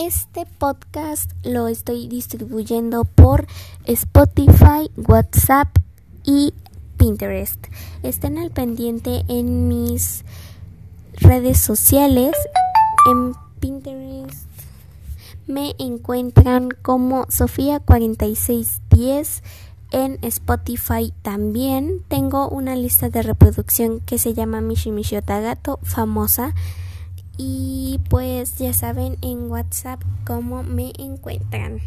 Este podcast lo estoy distribuyendo por Spotify, WhatsApp y Pinterest. Estén al pendiente en mis redes sociales. En Pinterest me encuentran como Sofía4610. En Spotify también tengo una lista de reproducción que se llama Mishi Mishi Otagato, famosa. Y pues ya saben en WhatsApp cómo me encuentran.